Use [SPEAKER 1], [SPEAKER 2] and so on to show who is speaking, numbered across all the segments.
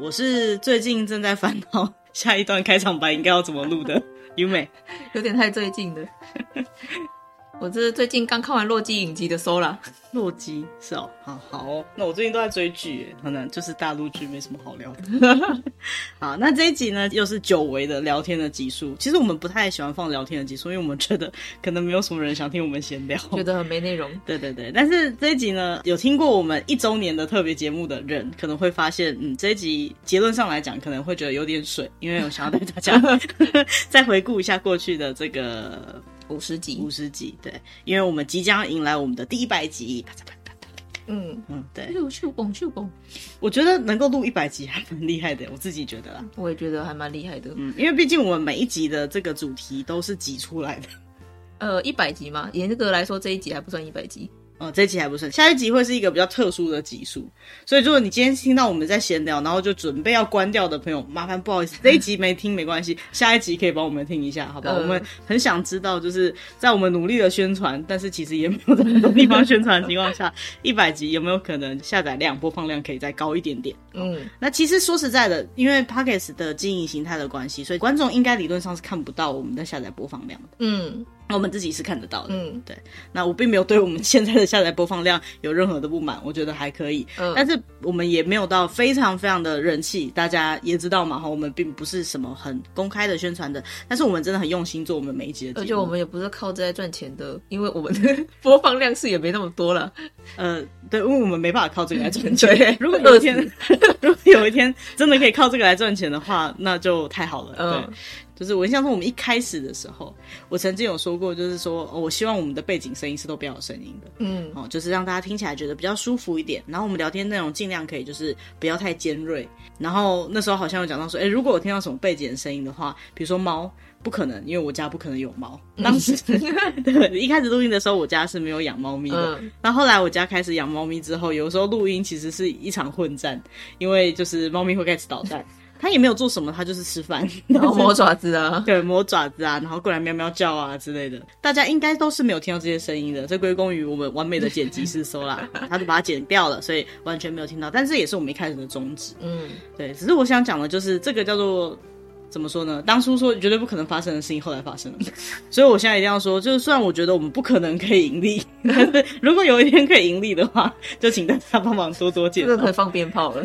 [SPEAKER 1] 我是最近正在烦恼 下一段开场白应该要怎么录的，优美，
[SPEAKER 2] 有点太最近的。我这是最近刚看完洛基影集的 Sola。
[SPEAKER 1] 洛基是哦，好好哦。那我最近都在追剧，可能就是大陆剧没什么好聊的。好，那这一集呢，又是久违的聊天的集数。其实我们不太喜欢放聊天的集数，因为我们觉得可能没有什么人想听我们闲聊，
[SPEAKER 2] 觉得很没内容。
[SPEAKER 1] 对对对，但是这一集呢，有听过我们一周年的特别节目的人，可能会发现，嗯，这一集结论上来讲，可能会觉得有点水，因为我想要带大家 再回顾一下过去的这个。
[SPEAKER 2] 五十集，
[SPEAKER 1] 五十集，对，因为我们即将迎来我们的第一百集。
[SPEAKER 2] 嗯嗯，
[SPEAKER 1] 对。
[SPEAKER 2] 咻咻嘣咻嘣，
[SPEAKER 1] 我觉得能够录一百集还蛮厉害的，我自己觉得啦。
[SPEAKER 2] 我也觉得还蛮厉害的。
[SPEAKER 1] 嗯，因为毕竟我们每一集的这个主题都是挤出来的。
[SPEAKER 2] 呃，一百集嘛，严格来说这一集还不算一百集。
[SPEAKER 1] 哦，这一集还不算，下一集会是一个比较特殊的集数，所以如果你今天听到我们在闲聊，然后就准备要关掉的朋友，麻烦不好意思，这一集没听没关系，下一集可以帮我们听一下，好不好？呃、我们很想知道，就是在我们努力的宣传，但是其实也没有在很多地方宣传的情况下，一百集有没有可能下载量、播放量可以再高一点点？嗯，那其实说实在的，因为 p o c k e t 的经营形态的关系，所以观众应该理论上是看不到我们的下载播放量的。嗯。我们自己是看得到的，嗯，对。那我并没有对我们现在的下载播放量有任何的不满，我觉得还可以。嗯，但是我们也没有到非常非常的人气，大家也知道嘛，哈，我们并不是什么很公开的宣传的，但是我们真的很用心做我们每一集的节目，
[SPEAKER 2] 而且我们也不是靠这来赚钱的，因为我们的 播放量是也没那么多了。
[SPEAKER 1] 呃，对，因为我们没办法靠这个来赚钱。对，如果有一天，如果有一天真的可以靠这个来赚钱的话，那就太好了。嗯。对。就是我印象中，我们一开始的时候，我曾经有说过，就是说，哦，我希望我们的背景声音是都不要有声音的，嗯，哦，就是让大家听起来觉得比较舒服一点。然后我们聊天内容尽量可以就是不要太尖锐。然后那时候好像有讲到说，哎，如果我听到什么背景的声音的话，比如说猫，不可能，因为我家不可能有猫。当时对，一开始录音的时候，我家是没有养猫咪的。那后来我家开始养猫咪之后，有时候录音其实是一场混战，因为就是猫咪会开始捣蛋。他也没有做什么，他就是吃饭，
[SPEAKER 2] 然后磨爪子啊，
[SPEAKER 1] 对，磨爪子啊，然后过来喵喵叫啊之类的。大家应该都是没有听到这些声音的，这归功于我们完美的剪辑师 Sola，他就把它剪掉了，所以完全没有听到。但是也是我们一开始的宗旨，嗯，对。只是我想讲的就是这个叫做怎么说呢？当初说绝对不可能发生的事情，后来发生了。所以我现在一定要说，就是虽然我觉得我们不可能可以盈利，但是如果有一天可以盈利的话，就请大家帮忙多多介绍。
[SPEAKER 2] 这个可以放鞭炮了。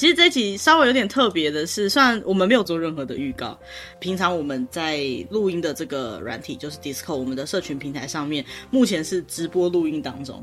[SPEAKER 1] 其实这一集稍微有点特别的是，虽然我们没有做任何的预告，平常我们在录音的这个软体就是 Discord，我们的社群平台上面，目前是直播录音当中。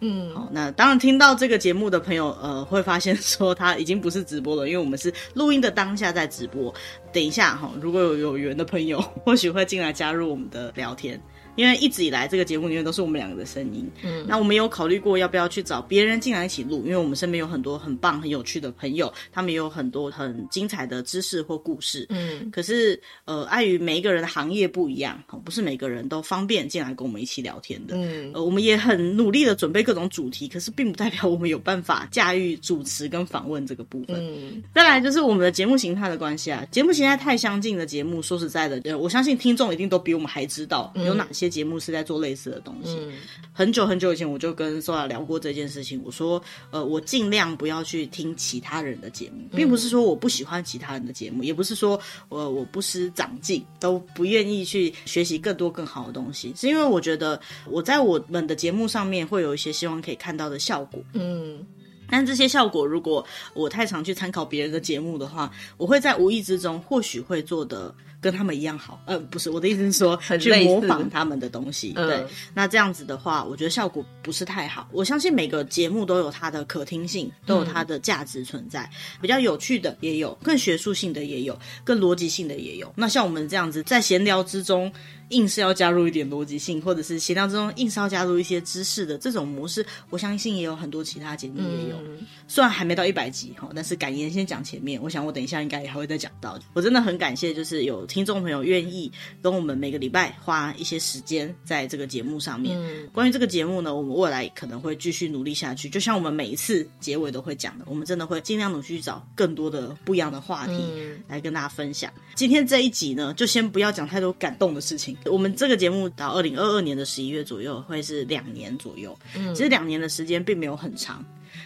[SPEAKER 1] 嗯，好，那当然听到这个节目的朋友，呃，会发现说他已经不是直播了，因为我们是录音的当下在直播。等一下哈，如果有有缘的朋友，或许会进来加入我们的聊天。因为一直以来这个节目里面都是我们两个的声音，嗯，那我们有考虑过要不要去找别人进来一起录，因为我们身边有很多很棒、很有趣的朋友，他们也有很多很精彩的知识或故事，嗯，可是呃，碍于每一个人的行业不一样，不是每个人都方便进来跟我们一起聊天的，嗯，呃，我们也很努力的准备各种主题，可是并不代表我们有办法驾驭主持跟访问这个部分，嗯，再来就是我们的节目形态的关系啊，节目形态太相近的节目，说实在的，呃，我相信听众一定都比我们还知道有哪些。节目是在做类似的东西。嗯，很久很久以前我就跟 Sola 聊过这件事情。我说，呃，我尽量不要去听其他人的节目，并不是说我不喜欢其他人的节目，也不是说我我不思长进，都不愿意去学习更多更好的东西，是因为我觉得我在我们的节目上面会有一些希望可以看到的效果。嗯，但这些效果如果我太常去参考别人的节目的话，我会在无意之中或许会做的。跟他们一样好，呃，不是我的意思是说，去模仿他们的东西，对、嗯。那这样子的话，我觉得效果不是太好。我相信每个节目都有它的可听性，都有它的价值存在。嗯、比较有趣的也有，更学术性的也有，更逻辑性的也有。那像我们这样子在闲聊之中，硬是要加入一点逻辑性，或者是闲聊之中硬是要加入一些知识的这种模式，我相信也有很多其他节目也有。嗯、虽然还没到一百集哈，但是感言先讲前面。我想我等一下应该也还会再讲到。我真的很感谢，就是有。听众朋友愿意跟我们每个礼拜花一些时间在这个节目上面。嗯，关于这个节目呢，我们未来可能会继续努力下去。就像我们每一次结尾都会讲的，我们真的会尽量努力去找更多的不一样的话题来跟大家分享。今天这一集呢，就先不要讲太多感动的事情。我们这个节目到二零二二年的十一月左右会是两年左右，嗯其实两年的时间并没有很长，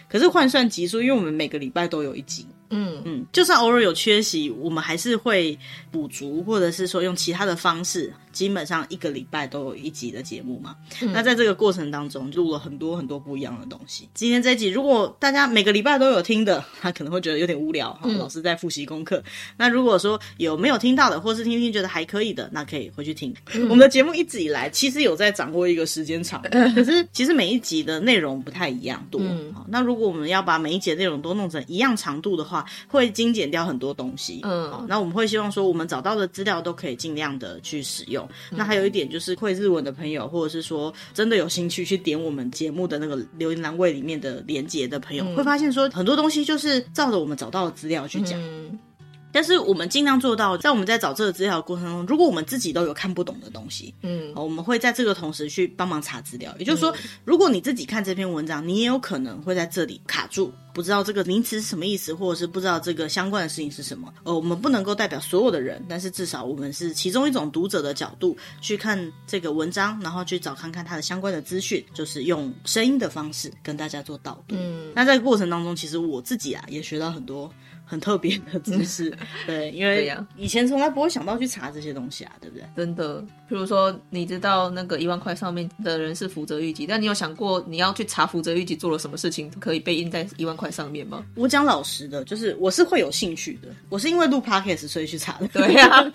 [SPEAKER 1] 可是换算集数，因为我们每个礼拜都有一集。
[SPEAKER 2] 嗯
[SPEAKER 1] 嗯，就算偶尔有缺席，我们还是会补足，或者是说用其他的方式。基本上一个礼拜都有一集的节目嘛。嗯、那在这个过程当中，录了很多很多不一样的东西。今天这一集，如果大家每个礼拜都有听的，他可能会觉得有点无聊。嗯、老师在复习功课。那如果说有没有听到的，或是听听觉得还可以的，那可以回去听。嗯、我们的节目一直以来其实有在掌握一个时间长，嗯、可是其实每一集的内容不太一样多。嗯、那如果我们要把每一节内容都弄成一样长度的话，会精简掉很多东西。嗯，那我们会希望说，我们找到的资料都可以尽量的去使用。那还有一点就是会日文的朋友，或者是说真的有兴趣去点我们节目的那个留言栏位里面的连接的朋友，嗯、会发现说很多东西就是照着我们找到的资料去讲。嗯但是我们尽量做到，在我们在找这个资料的过程中，如果我们自己都有看不懂的东西，嗯，我们会在这个同时去帮忙查资料。也就是说，嗯、如果你自己看这篇文章，你也有可能会在这里卡住，不知道这个名词是什么意思，或者是不知道这个相关的事情是什么。呃，我们不能够代表所有的人，但是至少我们是其中一种读者的角度去看这个文章，然后去找看看它的相关的资讯，就是用声音的方式跟大家做导读。嗯，那在过程当中，其实我自己啊也学到很多。很特别的知识，嗯、对，因为以前从来不会想到去查这些东西啊，对不对？
[SPEAKER 2] 真的，比如说，你知道那个一万块上面的人是福泽谕吉，但你有想过你要去查福泽谕吉做了什么事情，可以被印在一万块上面吗？
[SPEAKER 1] 我讲老实的，就是我是会有兴趣的，我是因为录 podcast 所以去查的。
[SPEAKER 2] 对呀、啊，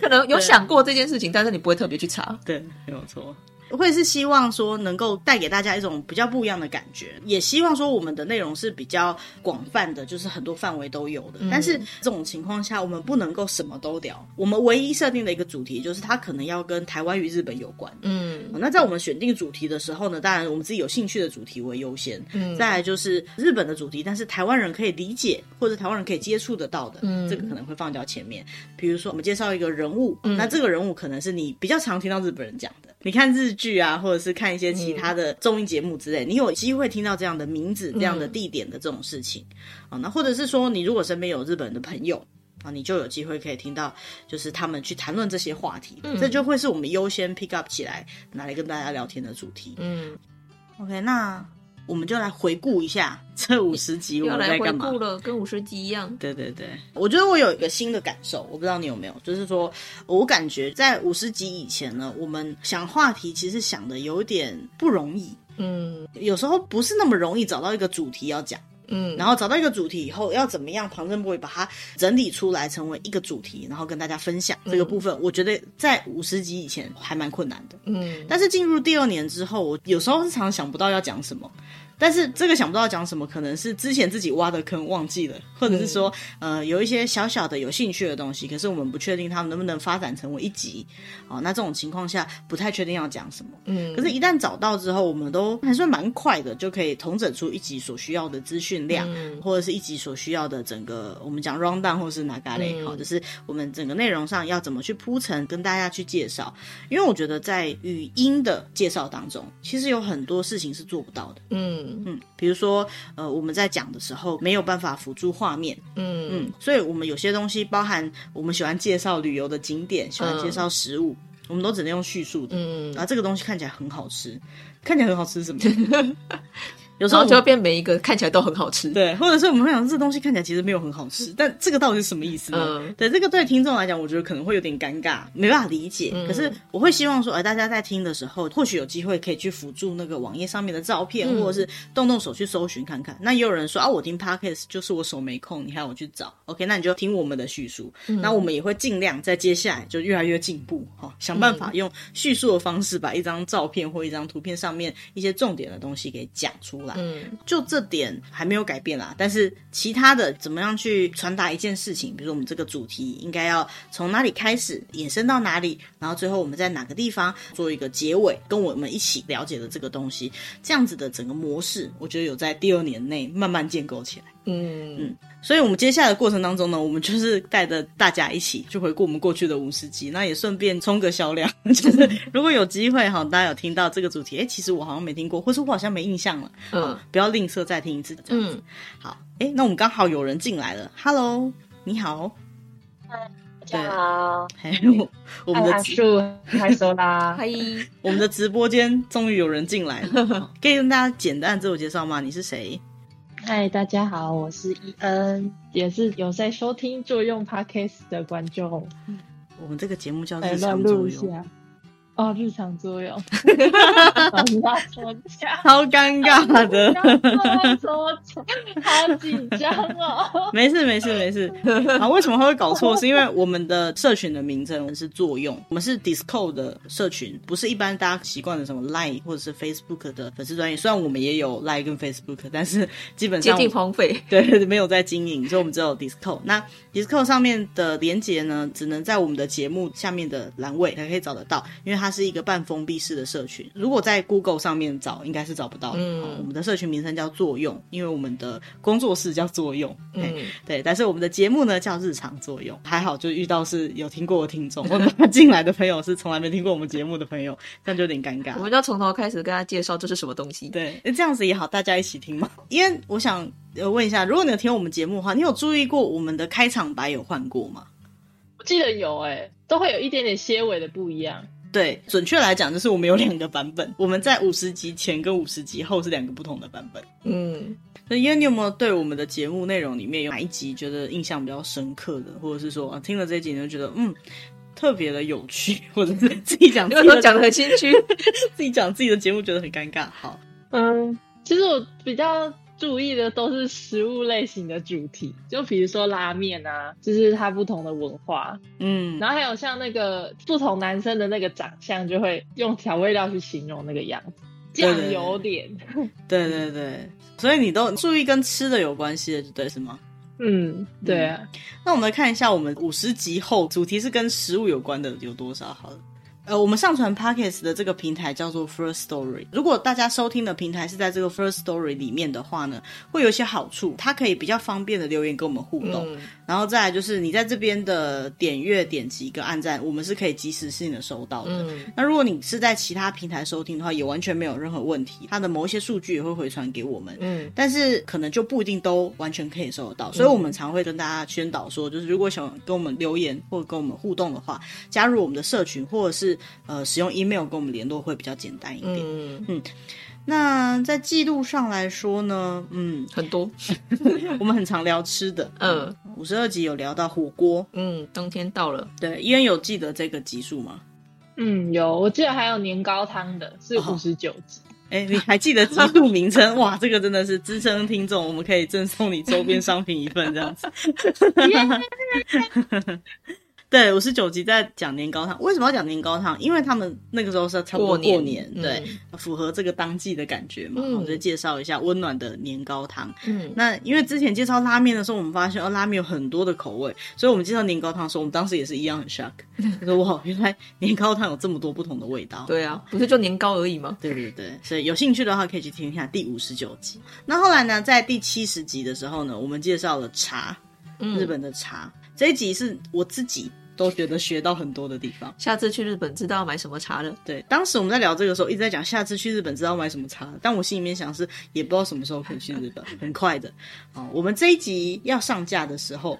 [SPEAKER 2] 可能有想过这件事情，但是你不会特别去查。
[SPEAKER 1] 对，没有错。会是希望说能够带给大家一种比较不一样的感觉，也希望说我们的内容是比较广泛的，就是很多范围都有的。嗯、但是这种情况下，我们不能够什么都聊。我们唯一设定的一个主题就是它可能要跟台湾与日本有关。嗯，那在我们选定主题的时候呢，当然我们自己有兴趣的主题为优先。嗯，再来就是日本的主题，但是台湾人可以理解或者台湾人可以接触得到的，嗯，这个可能会放到前面。比如说我们介绍一个人物，嗯、那这个人物可能是你比较常听到日本人讲的。你看日剧啊，或者是看一些其他的综艺节目之类，嗯、你有机会听到这样的名字、这样的地点的这种事情啊。那或者是说，你如果身边有日本的朋友啊，你就有机会可以听到，就是他们去谈论这些话题，嗯、这就会是我们优先 pick up 起来拿来跟大家聊天的主题。嗯，OK，那。我们就来回顾一下 这五十集我们在干嘛？
[SPEAKER 2] 回顾了，跟五十集一样。
[SPEAKER 1] 对对对，我觉得我有一个新的感受，我不知道你有没有，就是说我感觉在五十集以前呢，我们想话题其实想的有点不容易，嗯，有时候不是那么容易找到一个主题要讲，嗯，然后找到一个主题以后，要怎么样旁征博引把它整理出来成为一个主题，然后跟大家分享这个部分，嗯，我觉得在五十集以前还蛮困难的，嗯，但是进入第二年之后，我有时候是常常想不到要讲什么。但是这个想不到讲什么，可能是之前自己挖的坑忘记了，或者是说，嗯、呃，有一些小小的有兴趣的东西，可是我们不确定他们能不能发展成为一集，哦，那这种情况下不太确定要讲什么。嗯，可是，一旦找到之后，我们都还算蛮快的，就可以统整出一集所需要的资讯量，嗯、或者是一集所需要的整个我们讲 rundown 或是哪嘎类，好、嗯，就是我们整个内容上要怎么去铺陈，跟大家去介绍。因为我觉得在语音的介绍当中，其实有很多事情是做不到的。嗯。嗯，比如说，呃，我们在讲的时候没有办法辅助画面，嗯。嗯，所以我们有些东西，包含我们喜欢介绍旅游的景点，喜欢介绍食物，嗯、我们都只能用叙述的，嗯，然后这个东西看起来很好吃，看起来很好吃是什么？有时候就会变每一个看起来都很好吃，对，或者是我们会想这东西看起来其实没有很好吃，但这个到底是什么意思呢？嗯、对，这个对听众来讲，我觉得可能会有点尴尬，没办法理解。嗯、可是我会希望说，哎，大家在听的时候，或许有机会可以去辅助那个网页上面的照片，嗯、或者是动动手去搜寻看看。那也有人说啊，我听 Podcast 就是我手没空，你还要我去找，OK？那你就听我们的叙述，嗯、那我们也会尽量在接下来就越来越进步，哈、哦，想办法用叙述的方式把一张照片或一张图片上面一些重点的东西给讲出来，嗯，就。这点还没有改变啦，但是其他的怎么样去传达一件事情，比如说我们这个主题应该要从哪里开始，延伸到哪里，然后最后我们在哪个地方做一个结尾，跟我们一起了解的这个东西，这样子的整个模式，我觉得有在第二年内慢慢建构起来。嗯。嗯，所以我们接下来的过程当中呢，我们就是带着大家一起去回顾我们过去的五十集，那也顺便冲个销量。就是如果有机会哈，大家有听到这个主题，哎，其实我好像没听过，或是我好像没印象了，嗯，不要吝啬再听一次这样子。嗯、好，哎，那我们刚好有人进来了，Hello，你好，
[SPEAKER 3] 嗨，大家好，
[SPEAKER 1] 嘿，我我们的
[SPEAKER 3] 树开说啦，
[SPEAKER 2] 嗨，
[SPEAKER 1] 我们的直播间终于有人进来了，可以跟大家简单自我介绍吗？你是谁？
[SPEAKER 3] 嗨，大家好，我是伊恩，也是有在收听作用 Podcast 的观众。
[SPEAKER 1] 我们这个节目叫日常作用。
[SPEAKER 3] 哦，日常作用，
[SPEAKER 1] 超尴尬的，
[SPEAKER 3] 好紧张哦。
[SPEAKER 1] 没事没事没事。啊，为什么会搞错？是因为我们的社群的名称是作用，我们是 Discord 的社群，不是一般大家习惯的什么 Line 或者是 Facebook 的粉丝专业。虽然我们也有 Line 跟 Facebook，但是基本上
[SPEAKER 2] 接近荒废，
[SPEAKER 1] 对，没有在经营，所以我们只有 Discord。那 Discord 上面的连接呢，只能在我们的节目下面的栏位才可以找得到，因为它。它是一个半封闭式的社群，如果在 Google 上面找，应该是找不到的。嗯，我们的社群名称叫作用，因为我们的工作室叫作用。嗯，对，但是我们的节目呢叫日常作用。还好，就遇到是有听过的听众，或者他进来的朋友是从来没听过我们节目的朋友，这样就有点尴尬。
[SPEAKER 2] 我们就要从头开始跟他介绍这是什么东西。
[SPEAKER 1] 对，那这样子也好，大家一起听嘛。因为我想问一下，如果你有听我们节目的话，你有注意过我们的开场白有换过吗？
[SPEAKER 3] 我记得有、欸，哎，都会有一点点些微的不一样。
[SPEAKER 1] 对，准确来讲，就是我们有两个版本。我们在五十集前跟五十集后是两个不同的版本。嗯，所以，因为你有没有对我们的节目内容里面有哪一集觉得印象比较深刻的，或者是说啊，听了这一集你就觉得嗯特别的有趣，或者是自己讲，
[SPEAKER 2] 自己 讲的很心虚，
[SPEAKER 1] 自己讲自己的节目觉得很尴尬。好，
[SPEAKER 3] 嗯，其实我比较。注意的都是食物类型的主题，就比如说拉面啊，就是它不同的文化，嗯，然后还有像那个不同男生的那个长相，就会用调味料去形容那个样子，酱油脸，
[SPEAKER 1] 对对对，所以你都注意跟吃的有关系的，对是吗？
[SPEAKER 3] 嗯，对啊。
[SPEAKER 1] 嗯，那我们来看一下，我们五十集后主题是跟食物有关的有多少？好了。呃，我们上传 Podcast 的这个平台叫做 First Story。如果大家收听的平台是在这个 First Story 里面的话呢，会有一些好处，它可以比较方便的留言跟我们互动。嗯、然后再来就是你在这边的点阅、点击跟按赞，我们是可以及时性的收到的。嗯、那如果你是在其他平台收听的话，也完全没有任何问题，它的某一些数据也会回传给我们。嗯，但是可能就不一定都完全可以收得到，所以我们常会跟大家宣导说，就是如果想跟我们留言或者跟我们互动的话，加入我们的社群或者是。呃，使用 email 跟我们联络会比较简单一点。嗯嗯，那在记录上来说呢，嗯，
[SPEAKER 2] 很多，
[SPEAKER 1] 我们很常聊吃的。嗯，五十二集有聊到火锅。
[SPEAKER 2] 嗯，冬天到了。
[SPEAKER 1] 对，伊恩有记得这个集数吗？
[SPEAKER 3] 嗯，有，我记得还有年糕汤的，是五十九集。
[SPEAKER 1] 哎、哦，你还记得集数名称？哇，这个真的是资深听众，我们可以赠送你周边商品一份，这样子。对，五十九集在讲年糕汤。为什么要讲年糕汤？因为他们那个时候是差不多过年，过年对，嗯、符合这个当季的感觉嘛。我就介绍一下温暖的年糕汤。嗯，那因为之前介绍拉面的时候，我们发现哦，拉面有很多的口味，所以我们介绍年糕汤的时候，我们当时也是一样很 shock，说哇，原来年糕汤有这么多不同的味道。
[SPEAKER 2] 对啊，不是就年糕而已吗？
[SPEAKER 1] 对对对，所以有兴趣的话可以去听一下第五十九集。那后来呢，在第七十集的时候呢，我们介绍了茶，日本的茶。嗯、这一集是我自己。都觉得学到很多的地方。
[SPEAKER 2] 下次去日本知道要买什么茶了。
[SPEAKER 1] 对，当时我们在聊这个时候，一直在讲下次去日本知道买什么茶。但我心里面想是，也不知道什么时候可以去日本，很快的。好，我们这一集要上架的时候，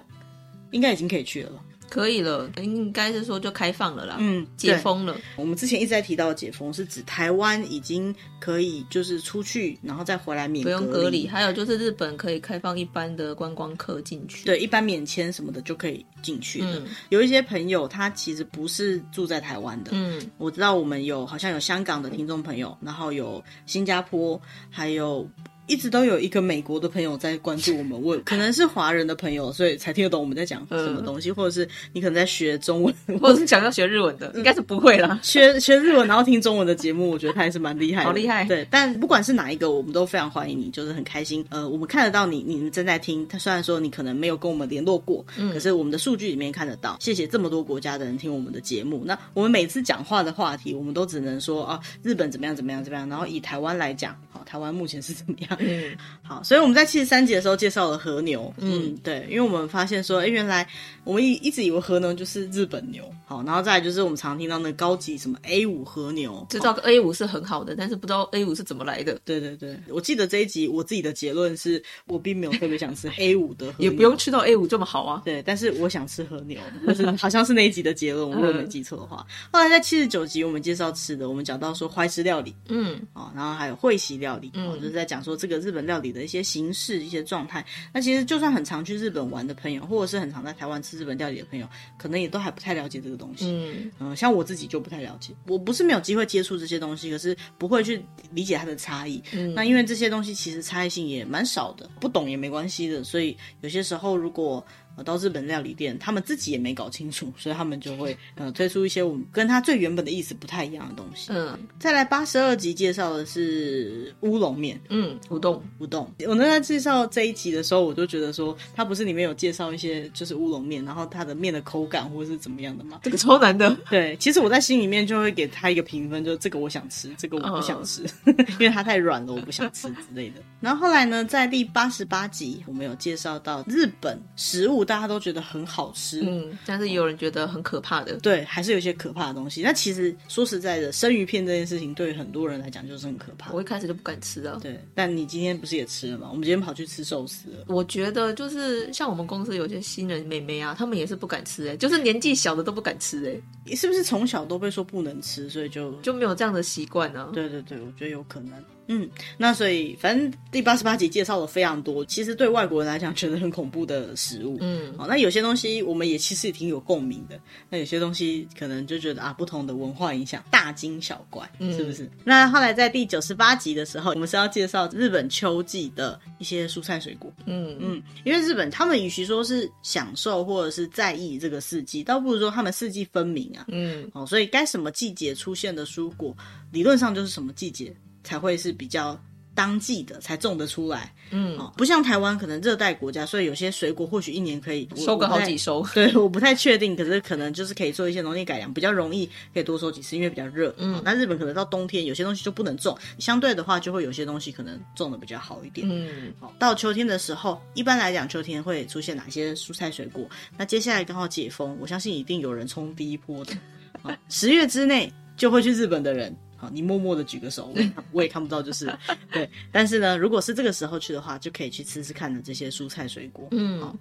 [SPEAKER 1] 应该已经可以去了吧？
[SPEAKER 2] 可以了，应该是说就开放了啦。嗯，解封了。
[SPEAKER 1] 我们之前一直在提到解封，是指台湾已经可以就是出去，然后再回来免，
[SPEAKER 2] 不用隔离。还有就是日本可以开放一般的观光客进去，
[SPEAKER 1] 对，一般免签什么的就可以进去了。嗯，有一些朋友他其实不是住在台湾的，嗯，我知道我们有好像有香港的听众朋友，然后有新加坡，还有。一直都有一个美国的朋友在关注我们，我可能是华人的朋友，所以才听得懂我们在讲什么东西，嗯、或者是你可能在学中文，
[SPEAKER 2] 或者是想要学日文的，应该是不会啦。
[SPEAKER 1] 学学日文然后听中文的节目，我觉得他还是蛮厉害的，
[SPEAKER 2] 好厉害。
[SPEAKER 1] 对，但不管是哪一个，我们都非常欢迎你，就是很开心。呃，我们看得到你，你们正在听。他虽然说你可能没有跟我们联络过，嗯，可是我们的数据里面看得到。谢谢这么多国家的人听我们的节目。那我们每次讲话的话题，我们都只能说啊，日本怎么样怎么样怎么样，然后以台湾来讲，好，台湾目前是怎么样？嗯，好。所以我们在七十三集的时候介绍了和牛，嗯，对，因为我们发现说，哎，原来我们一一直以为和牛就是日本牛，好，然后再来就是我们常听到那个高级什么 A 五和牛，
[SPEAKER 2] 知道 A 五是很好的，但是不知道 A 五是怎么来的。
[SPEAKER 1] 对对对，我记得这一集我自己的结论是我并没有特别想吃 A 五的和牛，
[SPEAKER 2] 也不用吃到 A 五这么好啊。
[SPEAKER 1] 对，但是我想吃和牛，就 是好像是那一集的结论，我如果没记错的话。后来在七十九集我们介绍吃的，我们讲到说怀石料理，嗯，哦，然后还有会席料理，嗯，就是在讲说这个日本料理的一些形式、一些状态。那其实就算很常去日本玩的朋友，或者是很常在台湾吃日本料理的朋友，可能也都还不太了解这个东西。嗯嗯，像我自己就不太了解，我不是没有机会接触这些东西，可是不会去理解它的差异。嗯，那因为这些东西其实差异性也蛮少的，不懂也没关系的，所以有些时候如果。到日本料理店，他们自己也没搞清楚，所以他们就会呃推出一些我们跟他最原本的意思不太一样的东西。嗯，再来八十二集介绍的是乌龙面，嗯，乌冬乌冬。我那在介绍这一集的时候，我就觉得说，它不是里面有介绍一些就是乌龙面，然后它的面的口感或者是怎么样的吗？
[SPEAKER 2] 这个超难的。
[SPEAKER 1] 对，其实我在心里面就会给他一个评分，就这个我想吃，这个我不想吃，嗯、因为它太软了，我不想吃之类的。然后后来呢，在第八十八集，我们有介绍到日本食物。大家都觉得很好吃，
[SPEAKER 2] 嗯，但是也有人觉得很可怕的，
[SPEAKER 1] 对，还是有一些可怕的东西。那其实说实在的，生鱼片这件事情对于很多人来讲就是很可怕。
[SPEAKER 2] 我一开始就不敢吃啊，
[SPEAKER 1] 对。但你今天不是也吃了吗？我们今天跑去吃寿司了。
[SPEAKER 2] 我觉得就是像我们公司有些新人妹妹啊，她们也是不敢吃哎、欸，就是年纪小的都不敢吃哎、
[SPEAKER 1] 你，是不是从小都被说不能吃，所以就
[SPEAKER 2] 就没有这样的习惯呢？
[SPEAKER 1] 对对对，我觉得有可能。嗯，那所以反正第八十八集介绍了非常多，其实对外国人来讲觉得很恐怖的食物。嗯，好，那有些东西我们也其实也挺有共鸣的。那有些东西可能就觉得啊，不同的文化影响，大惊小怪，嗯、是不是？那后来在第九十八集的时候，我们是要介绍日本秋季的一些蔬菜水果。嗯嗯，因为日本他们与其说是享受或者是在意这个四季，倒不如说他们四季分明啊。嗯，哦，所以该什么季节出现的蔬果，理论上就是什么季节。才会是比较当季的，才种得出来。嗯，哦，不像台湾可能热带国家，所以有些水果或许一年可以
[SPEAKER 2] 收个好几收。
[SPEAKER 1] 对，我不太确定，可是可能就是可以做一些农业改良，比较容易可以多收几次，因为比较热。嗯，那日本可能到冬天有些东西就不能种，相对的话就会有些东西可能种的比较好一点。嗯，好，到秋天的时候，一般来讲秋天会出现哪些蔬菜水果？那接下来刚好解封，我相信一定有人冲第一波的。好，十月之内就会去日本的人。好，你默默的举个手，我也看，我也看不到，就是对。但是呢，如果是这个时候去的话，就可以去吃吃看的这些蔬菜水果。嗯，好，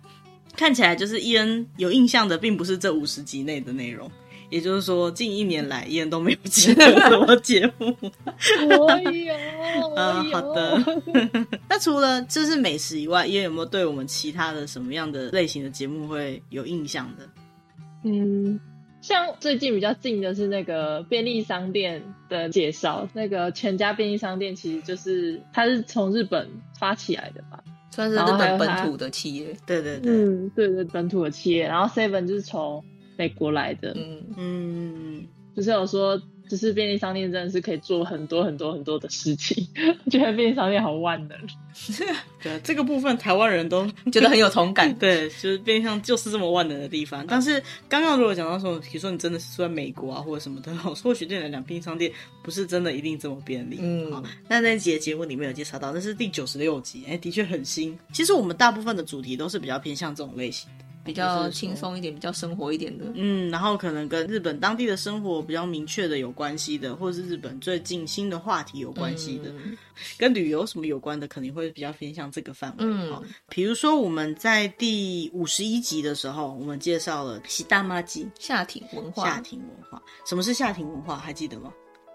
[SPEAKER 1] 看起来就是伊恩有印象的，并不是这五十集内的内容。也就是说，近一年来伊恩都没有记得什么节目。
[SPEAKER 3] 我有，嗯，
[SPEAKER 1] 好的。那除了就是美食以外，伊恩有没有对我们其他的什么样的类型的节目会有印象的？
[SPEAKER 3] 嗯。像最近比较近的是那个便利商店的介绍，那个全家便利商店其实就是它是从日本发起来的吧，
[SPEAKER 2] 算是日本本土的企业。
[SPEAKER 1] 对对对，
[SPEAKER 3] 嗯，对对，本土的企业。然后 Seven 就是从美国来的，嗯嗯，就是有说。就是便利商店真的是可以做很多很多很多的事情，我觉得便利商店好万能。
[SPEAKER 1] 对，这个部分台湾人都
[SPEAKER 2] 觉得很有同感。
[SPEAKER 1] 对，就是便利商就是这么万能的地方。但是刚刚如果讲到说，比如说你真的是住在美国啊或者什么的，或许对你来讲便利商店不是真的一定这么便利。嗯，好，那那集节目里面有介绍到，那是第九十六集，哎，的确很新。其实我们大部分的主题都是比较偏向这种类型。
[SPEAKER 2] 比较轻松一点，比较生活一点的，
[SPEAKER 1] 嗯，然后可能跟日本当地的生活比较明确的有关系的，或者是日本最近新的话题有关系的，嗯、跟旅游什么有关的，可能会比较偏向这个范围。嗯，比如说我们在第五十一集的时候，我们介绍了喜大妈鸡
[SPEAKER 2] 下町文化。
[SPEAKER 1] 下町文化，什么是下町文化？还记得吗？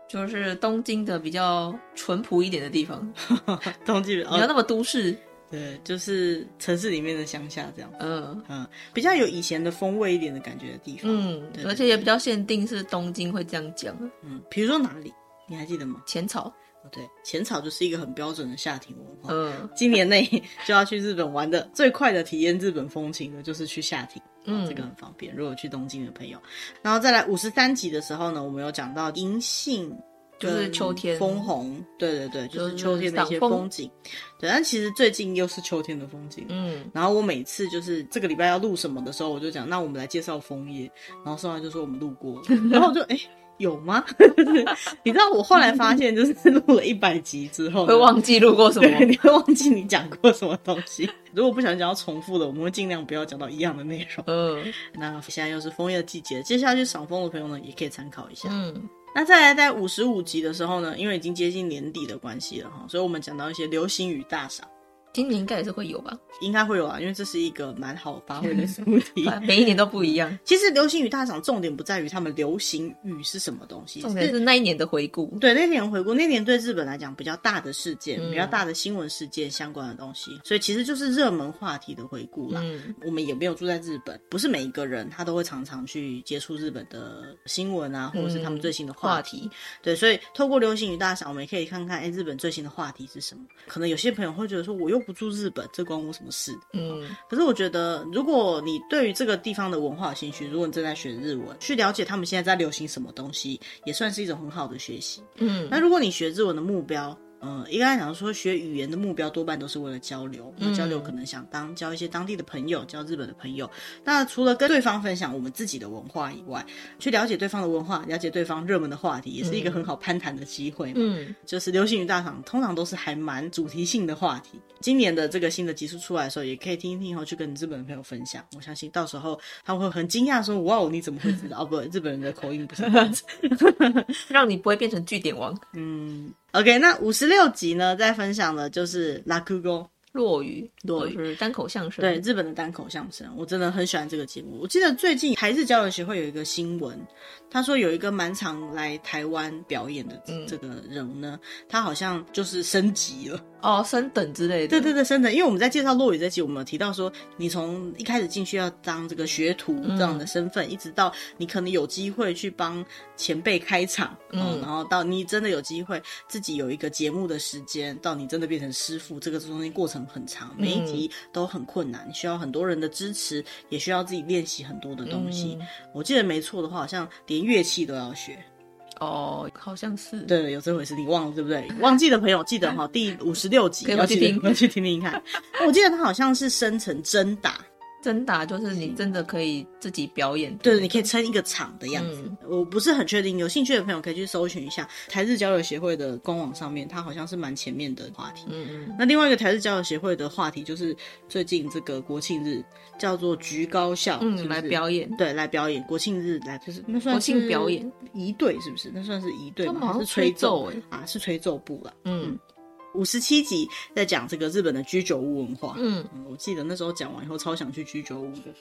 [SPEAKER 2] 就是东京的比较淳朴一点的地方。
[SPEAKER 1] 东京，
[SPEAKER 2] 你要那么都市。
[SPEAKER 1] 对，就是城市里面的乡下这样，嗯。嗯，比较有以前的风味一点的感觉的地方，嗯，对对对，
[SPEAKER 2] 而且也比较限定是东京会这样讲，
[SPEAKER 1] 嗯，比如说哪里，你还记得吗？
[SPEAKER 2] 浅草，
[SPEAKER 1] 哦对，浅草就是一个很标准的下町文化，嗯，今年内就要去日本玩的最快的体验日本风情的就是去下町，嗯，这个很方便，如果去东京的朋友，然后再来五十三集的时候呢，我们有讲到银杏。
[SPEAKER 2] 就是秋天
[SPEAKER 1] 枫红，对对对，就是秋天的一些风景。对，但其实最近又是秋天的风景。嗯，然后我每次就是这个礼拜要录什么的时候，我就讲，那我们来介绍枫叶。然后说完就说我们录过，然后我就哎、欸、有吗？你知道我后来发现，就是录了一百集之后
[SPEAKER 2] 会忘记录过什么，
[SPEAKER 1] 你会忘记你讲过什么东西。如果不小心讲到重复的，我们会尽量不要讲到一样的内容。嗯，那现在又是枫叶的季节，接下来去赏枫的朋友呢，也可以参考一下。嗯。那再来在五十五集的时候呢，因为已经接近年底的关系了哈，所以我们讲到一些流行语大赏。
[SPEAKER 2] 今年应该也是会有吧？
[SPEAKER 1] 应该会有啊，因为这是一个蛮好发挥的主题，
[SPEAKER 2] 每一年都不一样。
[SPEAKER 1] 其实流行语大赏重点不在于他们流行语是什么东西，
[SPEAKER 2] 重点是那一年的回顾。
[SPEAKER 1] 对，那年回顾，那年对日本来讲比较大的事件，嗯、比较大的新闻事件相关的东西，所以其实就是热门话题的回顾啦。嗯，我们也没有住在日本，不是每一个人他都会常常去接触日本的新闻啊，或者是他们最新的话题。嗯、话题对，所以透过流行语大赏，我们也可以看看，哎，日本最新的话题是什么？可能有些朋友会觉得说，我又不住日本，这关我什么事？嗯，可是我觉得，如果你对于这个地方的文化有兴趣，如果你正在学日文，去了解他们现在在流行什么东西，也算是一种很好的学习。嗯，那如果你学日文的目标，嗯，一般来讲说，学语言的目标多半都是为了交流。那交流可能想当交一些当地的朋友，交日本的朋友。那除了跟对方分享我们自己的文化以外，去了解对方的文化，了解对方热门的话题，也是一个很好攀谈的机会。嗯，就是流行语大赏通常都是还蛮主题性的话题。今年的这个新的集数出来的时候，也可以听一听，以后去跟你日本的朋友分享。我相信到时候他们会很惊讶说：“哇哦，你怎么会知道？哦，不，日本人的口音不是这样子，
[SPEAKER 2] 让你不会变成据点王。”
[SPEAKER 1] 嗯。OK，那五十六集呢，在分享的就是拉酷沟，
[SPEAKER 2] 落语，落语是单口相声。
[SPEAKER 1] 对，日本的单口相声，我真的很喜欢这个节目。我记得最近台日交流协会有一个新闻。他说有一个蛮常来台湾表演的这个人呢，嗯、他好像就是升级了
[SPEAKER 2] 哦，升等之类的。
[SPEAKER 1] 对对对，升等。因为我们在介绍落雨这集，我们有提到说，你从一开始进去要当这个学徒这样的身份，嗯、一直到你可能有机会去帮前辈开场，嗯，然后到你真的有机会自己有一个节目的时间，到你真的变成师傅，这个中间过程很长，每一集都很困难，你需要很多人的支持，也需要自己练习很多的东西。嗯、我记得没错的话，好像连。乐器都要学
[SPEAKER 2] 哦，好像是
[SPEAKER 1] 对，有这回事，你忘了对不对？忘记的朋友记得哈，第五十六集要去听，要去听听看。我记得他好像是生成真打。
[SPEAKER 2] 真打就是你真的可以自己表演，
[SPEAKER 1] 对，你可以撑一个场的样子。嗯、我不是很确定，有兴趣的朋友可以去搜寻一下台日交流协会的官网上面，它好像是蛮前面的话题。嗯嗯。那另外一个台日交流协会的话题就是最近这个国庆日叫做局高校，
[SPEAKER 2] 嗯，
[SPEAKER 1] 是是？
[SPEAKER 2] 来表演，
[SPEAKER 1] 对，来表演国庆日来就是那算是
[SPEAKER 2] 国庆表演
[SPEAKER 1] 一队是不是？那算是一队吗？还是吹奏？哎啊，是吹奏部了。嗯。嗯五十七集在讲这个日本的居酒屋文化。嗯，我记得那时候讲完以后，超想去居酒屋的。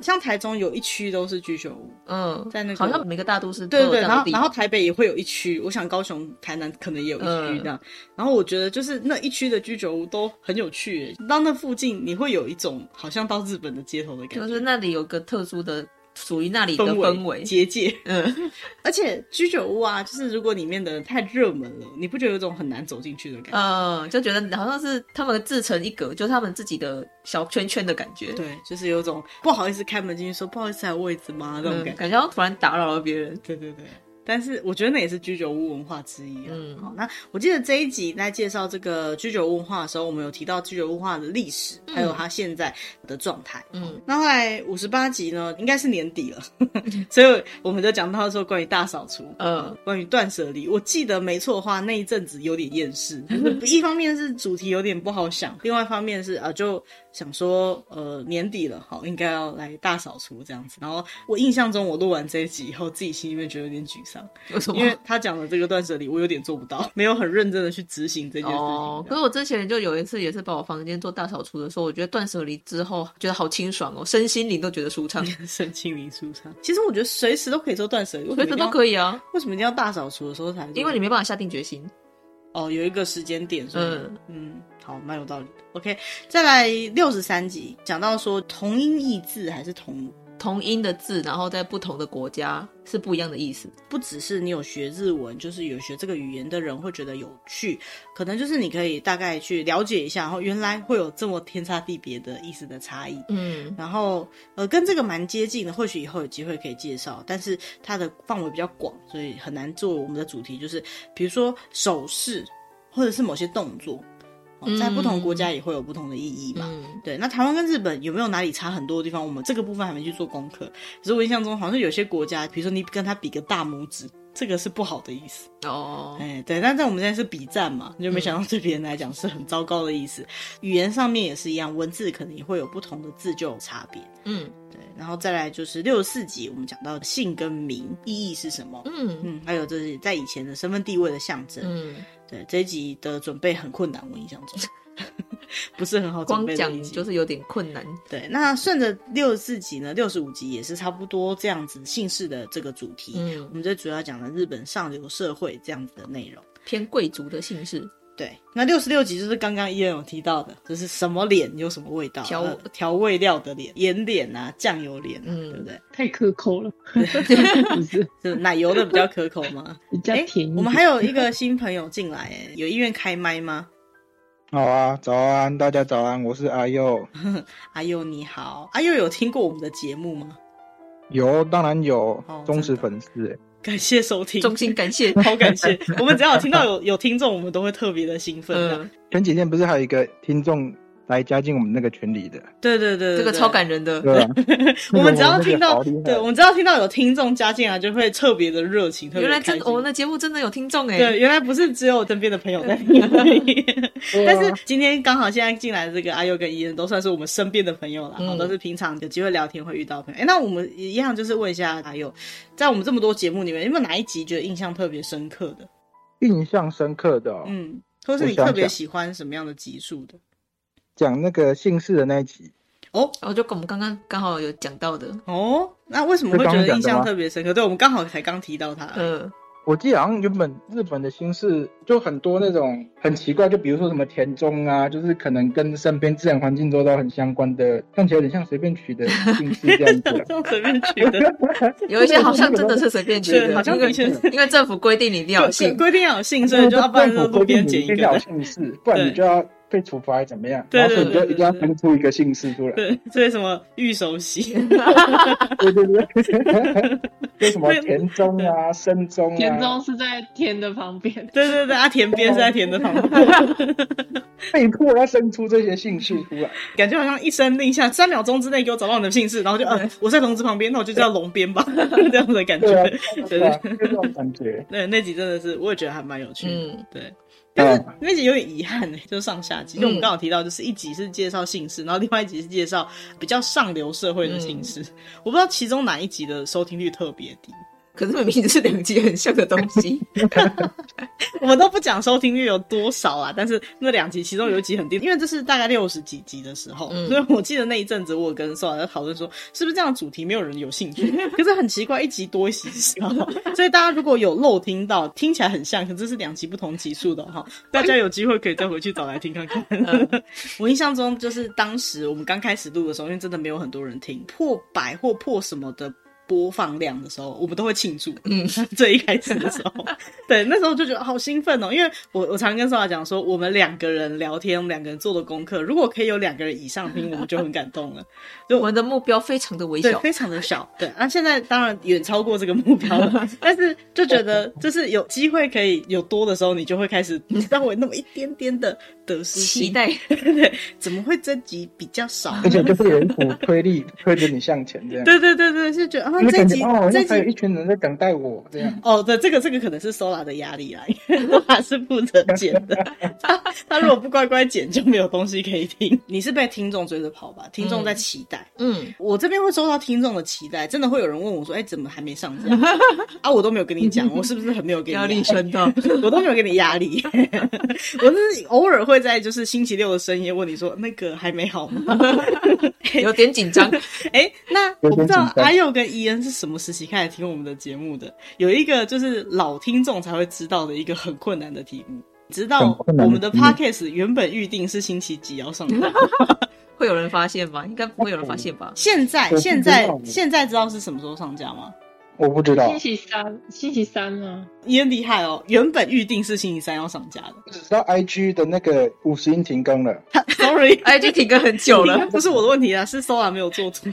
[SPEAKER 1] 像台中有一区都是居酒屋。嗯，在那个
[SPEAKER 2] 好像每个大都市
[SPEAKER 1] 对对对，然后然后台北也会有一区，我想高雄、台南可能也有一区这样。嗯、然后我觉得就是那一区的居酒屋都很有趣。到那附近，你会有一种好像到日本的街头的感觉，
[SPEAKER 2] 就是那里有个特殊的。属于那里的氛围
[SPEAKER 1] 结界，嗯，而且居酒屋啊，就是如果里面的人太热门了，你不觉得有种很难走进去的感觉？嗯，
[SPEAKER 2] 就觉得好像是他们自成一格，就是他们自己的小圈圈的感觉。
[SPEAKER 1] 对，就是有种不好意思开门进去说不好意思，还有位置吗？那种感觉，
[SPEAKER 2] 嗯，感觉要突然打扰了别人。
[SPEAKER 1] 对对对。但是我觉得那也是居酒屋文化之一啊。嗯，好，那我记得这一集在介绍这个居酒屋文化的时候，我们有提到居酒屋文化的历史，还有它现在的状态。嗯，那后来五十八集呢，应该是年底了，所以我们就讲到说关于大扫除，嗯，关于断舍离。我记得没错的话，那一阵子有点厌世，一方面是主题有点不好想，另外一方面是啊就。想说，呃，年底了，好，应该要来大扫除这样子。然后我印象中，我录完这一集以后，自己心里面觉得有点沮丧。为什么？因为他讲的这个断舍离，我有点做不到，没有很认真的去执行这件事情。哦，
[SPEAKER 2] 可是我之前就有一次，也是把我房间做大扫除的时候，我觉得断舍离之后，觉得好清爽哦，身心灵都觉得舒畅，
[SPEAKER 1] 身心灵舒畅。其实我觉得随时都可以做断舍离，
[SPEAKER 2] 随时都可以啊。
[SPEAKER 1] 为什么一定要大扫除的时候才？
[SPEAKER 2] 因为你没办法下定决心。
[SPEAKER 1] 哦，有一个时间点，所以嗯嗯。好，蛮有道理的。OK，再来六十三集，讲到说同音异字还是同
[SPEAKER 2] 同音的字，然后在不同的国家是不一样的意思。
[SPEAKER 1] 不只是你有学日文，就是有学这个语言的人会觉得有趣，可能就是你可以大概去了解一下，然后原来会有这么天差地别的意思的差异。嗯，然后呃，跟这个蛮接近的，或许以后有机会可以介绍，但是它的范围比较广，所以很难做我们的主题。就是比如说手势，或者是某些动作。在不同国家也会有不同的意义嘛？嗯、对，那台湾跟日本有没有哪里差很多的地方？我们这个部分还没去做功课。可是我印象中好像有些国家，比如说你跟他比个大拇指，这个是不好的意思哦。哎，对，但在我们现在是比战嘛，你就没想到对别人来讲是很糟糕的意思。嗯、语言上面也是一样，文字可能也会有不同的字就有差别。嗯，对。然后再来就是六十四集，我们讲到姓跟名意义是什么？嗯嗯，还有就是在以前的身份地位的象征。嗯。对，这一集的准备很困难，我印象中，不是很好
[SPEAKER 2] 光讲就是有点困难。
[SPEAKER 1] 对，那顺着六十四集呢，六十五集也是差不多这样子姓氏的这个主题。嗯，我们这主要讲了日本上流社会这样子的内容，
[SPEAKER 2] 偏贵族的姓氏。
[SPEAKER 1] 对，那六十六集就是刚刚伊恩有提到的，就是什么脸有什么味道，调调味料的脸，盐脸啊，酱油脸，嗯，对不对？
[SPEAKER 3] 太可口了，
[SPEAKER 1] 是 是奶油的比较可口吗？
[SPEAKER 3] 比较甜。
[SPEAKER 1] 我们还有一个新朋友进来，哎，有意愿开麦吗？
[SPEAKER 4] 好啊，早安，大家早安，我是阿佑。
[SPEAKER 1] 阿佑你好，阿佑有听过我们的节目吗？
[SPEAKER 4] 有，当然有，忠实粉丝。
[SPEAKER 1] 感谢收听，
[SPEAKER 2] 衷心感谢，
[SPEAKER 1] 好感谢。我们只要有听到有有听众，我们都会特别的兴奋。嗯，
[SPEAKER 4] 前几天不是还有一个听众来加进我们那个群里的？
[SPEAKER 1] 对对对，
[SPEAKER 2] 这个超感人的。
[SPEAKER 4] 对，
[SPEAKER 1] 我们只要听到，对，我们只要听到有听众加进来，就会特别的热情。
[SPEAKER 2] 原来真，我们的节目真的有听众哎。
[SPEAKER 1] 对，原来不是只有我身边的朋友在听。但是今天刚好现在进来的这个阿佑跟伊恩都算是我们身边的朋友了，都是平常有机会聊天会遇到朋友。哎，那我们一样就是问一下阿佑。在我们这么多节目里面，有没有哪一集觉得印象特别深刻的？
[SPEAKER 4] 印象深刻的、哦，
[SPEAKER 1] 嗯，或是你特别喜欢什么样的集数的？
[SPEAKER 4] 讲那个姓氏的那一集。
[SPEAKER 1] 哦，
[SPEAKER 2] 然后就我们刚刚刚好有讲到的。
[SPEAKER 1] 哦，那为什么会觉得印象特别深？刻？对，我们刚好才刚提到他，嗯。
[SPEAKER 4] 我记得好像原本日本的姓氏就很多那种很奇怪，就比如说什么田中啊，就是可能跟身边自然环境周遭很相关的，看起来有点像随便取的姓氏这样子。
[SPEAKER 1] 像随便取的，
[SPEAKER 2] 有一些好像真的是随便取的，
[SPEAKER 1] 好像以前
[SPEAKER 2] 因为政府规定你一定要有姓，
[SPEAKER 1] 规定要有姓，所以就要不然路边捡一个。
[SPEAKER 4] 姓氏，不然你就要。被处罚还怎么样？然后你就一定要分出一个姓氏出来。
[SPEAKER 1] 对，所以什么玉手洗，
[SPEAKER 4] 对对对，就什么田中啊、深中啊。
[SPEAKER 3] 田中是在田的旁边。
[SPEAKER 1] 对对对，啊，田边是在田的旁边。
[SPEAKER 4] 被迫要生出这些姓氏出来，
[SPEAKER 1] 感觉好像一声令下，三秒钟之内给我找到你的姓氏，然后就嗯，我在笼子旁边，那我就叫笼边吧，这样子的感觉。
[SPEAKER 4] 对对，这种感觉。
[SPEAKER 1] 对，那集真的是，我也觉得还蛮有趣的。嗯，对。但是那集有点遗憾呢，就是上下集。就我们刚好提到，就是一集是介绍姓氏，然后另外一集是介绍比较上流社会的姓氏。我不知道其中哪一集的收听率特别低。
[SPEAKER 2] 可是明明是两集很像的东西，
[SPEAKER 1] 我们都不讲收听率有多少啊。但是那两集其中有一集很低，因为这是大概六十几集的时候，嗯、所以我记得那一阵子我跟 Sora 在讨论说，是不是这样的主题没有人有兴趣？可是很奇怪，一集多一集少。所以大家如果有漏听到，听起来很像，可是这是两集不同集数的哈。大家有机会可以再回去找来听看看。嗯、我印象中就是当时我们刚开始录的时候，因为真的没有很多人听，破百或破什么的。播放量的时候，我们都会庆祝。嗯，最一开始的时候，对，那时候就觉得好兴奋哦，因为我我常跟 Sora 讲说，我们两个人聊天，我们两个人做的功课，如果可以有两个人以上听，我们就很感动了。就
[SPEAKER 2] 我们的目标非常的微小，
[SPEAKER 1] 对，非常的小。对，那、啊、现在当然远超过这个目标了，但是就觉得就是有机会可以有多的时候，你就会开始稍微那么一点点的得失
[SPEAKER 2] 期待。
[SPEAKER 1] 对，怎么会这集比较少？
[SPEAKER 4] 而且就是有一股推力 推着你向前，这样。
[SPEAKER 1] 对对对对，是觉得。啊，这集
[SPEAKER 4] 哦，这集还有一群人在等待我这样。
[SPEAKER 1] 哦，对，这个这个可能是 Sola 的压力啊，因为 Sora 是负责剪的，他他如果不乖乖剪，就没有东西可以听。你是被听众追着跑吧？听众在期待。嗯，我这边会收到听众的期待，真的会有人问我说：“哎，怎么还没上架？”啊，我都没有跟你讲，我是不是很没有给你压力
[SPEAKER 2] 山大？
[SPEAKER 1] 我都没有给你压力，我是偶尔会在就是星期六的深夜问你说：“那个还没好吗？”
[SPEAKER 2] 有点紧张。
[SPEAKER 1] 哎，那我不知道阿佑跟伊恩是什么时期开始听我们的节目的？有一个就是老听众才会知道的一个很困难的题目。知道我们的 podcast 原本预定是星期几要上架，
[SPEAKER 2] 会有人发现吗？应该不会有人发现吧？
[SPEAKER 1] 现在现在现在知道是什么时候上架吗？
[SPEAKER 4] 我不知道，
[SPEAKER 3] 星期三，星期三吗？
[SPEAKER 1] 也很厉害哦！原本预定是星期三要上架的，
[SPEAKER 4] 只知道 IG 的那个五十音停更了。
[SPEAKER 1] Sorry，IG 停更很久了，不是我的问题啊，是 Sora 没有做出，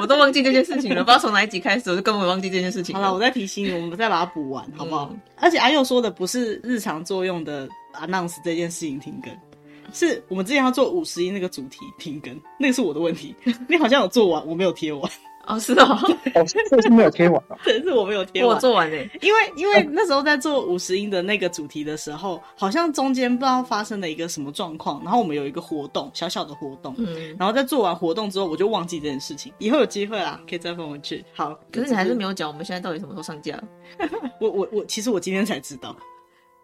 [SPEAKER 2] 我都忘记这件事情了，不知道从哪一集开始，我就根本忘记这件事情。
[SPEAKER 1] 好了，我再提醒你，我们再把它补完，好不好？嗯、而且阿佑说的不是日常作用的 announce 这件事情停更，是我们之前要做五十音那个主题停更，那个是我的问题。你好像有做完，我没有贴完。
[SPEAKER 2] 哦，是哦，
[SPEAKER 4] 哦，这是没有贴完啊，
[SPEAKER 1] 对，是我没有贴完，
[SPEAKER 2] 我做完嘞。
[SPEAKER 1] 因为因为那时候在做五十音的那个主题的时候，好像中间不知道发生了一个什么状况，然后我们有一个活动，小小的活动，嗯，然后在做完活动之后，我就忘记这件事情。以后有机会啦，可以再放回去。好，
[SPEAKER 2] 可是你还是没有讲我们现在到底什么时候上架？
[SPEAKER 1] 我我我，其实我今天才知道。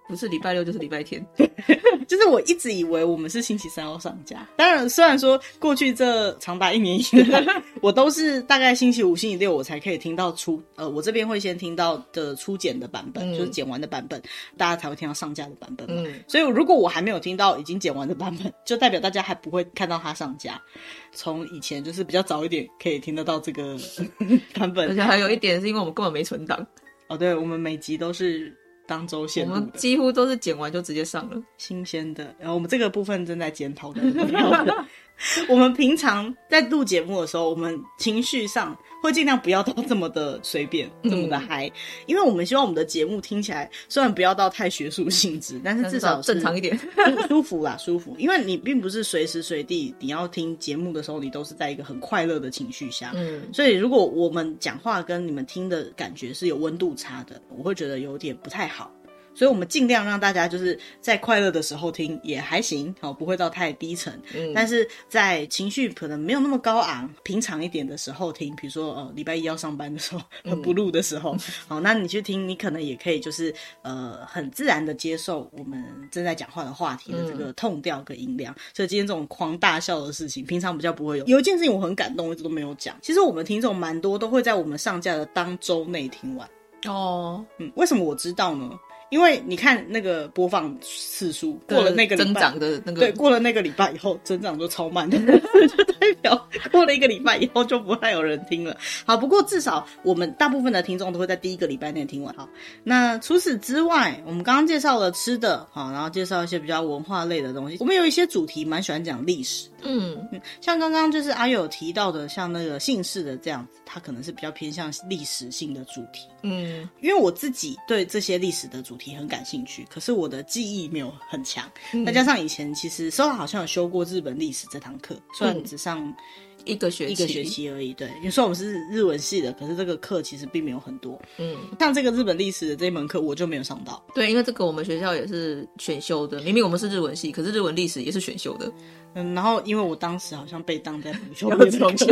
[SPEAKER 2] 不是礼拜六就是礼拜天，
[SPEAKER 1] 就是我一直以为我们是星期三要上架。当然，虽然说过去这长达一年以来，我都是大概星期五、星期六我才可以听到初，呃，我这边会先听到的初剪的版本，嗯、就是剪完的版本，大家才会听到上架的版本。嗯，所以如果我还没有听到已经剪完的版本，就代表大家还不会看到它上架。从以前就是比较早一点可以听得到这个版本，
[SPEAKER 2] 而且还有一点是因为我们根本没存档。
[SPEAKER 1] 哦，对，我们每集都是。当周线，
[SPEAKER 2] 我们几乎都是剪完就直接上了，
[SPEAKER 1] 新鲜的。然后我们这个部分正在检讨的。我们平常在录节目的时候，我们情绪上会尽量不要到这么的随便，这么的嗨，嗯，因为我们希望我们的节目听起来虽然不要到太学术性质，但是至少
[SPEAKER 2] 正常一点，
[SPEAKER 1] 舒服啦，舒服。因为你并不是随时随地你要听节目的时候，你都是在一个很快乐的情绪下，嗯，所以如果我们讲话跟你们听的感觉是有温度差的，我会觉得有点不太好。所以，我们尽量让大家就是在快乐的时候听也还行，好，不会到太低沉。嗯，但是在情绪可能没有那么高昂、平常一点的时候听，比如说呃礼拜一要上班的时候，不录的时候，好，那你去听，你可能也可以就是呃很自然的接受我们正在讲话的话题的这个 tone 调跟音量。所以今天这种狂大笑的事情，平常比较不会有。有一件事情我很感动，一直都没有讲。其实我们听众蛮多都会在我们上架的当周内听完。哦，嗯，为什么我知道呢？因为你看那个播放次数过了那个
[SPEAKER 2] 增长的那个，
[SPEAKER 1] 对，过了那个礼拜以后增长就超慢的，就代表过了一个礼拜以后就不太有人听了。好，不过至少我们大部分的听众都会在第一个礼拜内听完。好，那除此之外，我们刚刚介绍了吃的，好，然后介绍一些比较文化类的东西。我们有一些主题蛮喜欢讲历史，嗯，像刚刚就是阿友提到的，像那个姓氏的这样子，它可能是比较偏向历史性的主题，嗯，因为我自己对这些历史的主题。很感兴趣，可是我的记忆没有很强，嗯，再加上以前其实 Sola 好像有修过日本历史这堂课，虽然只上
[SPEAKER 2] 一个学期，
[SPEAKER 1] 一个学期而已。对，因为说我们是日文系的，可是这个课其实并没有很多。嗯，像这个日本历史的这一门课，我就没有上到。
[SPEAKER 2] 对，因为这个我们学校也是选修的，明明我们是日文系，可是日文历史也是选修的。
[SPEAKER 1] 嗯，然后因为我当时好像被当在补修，被重修，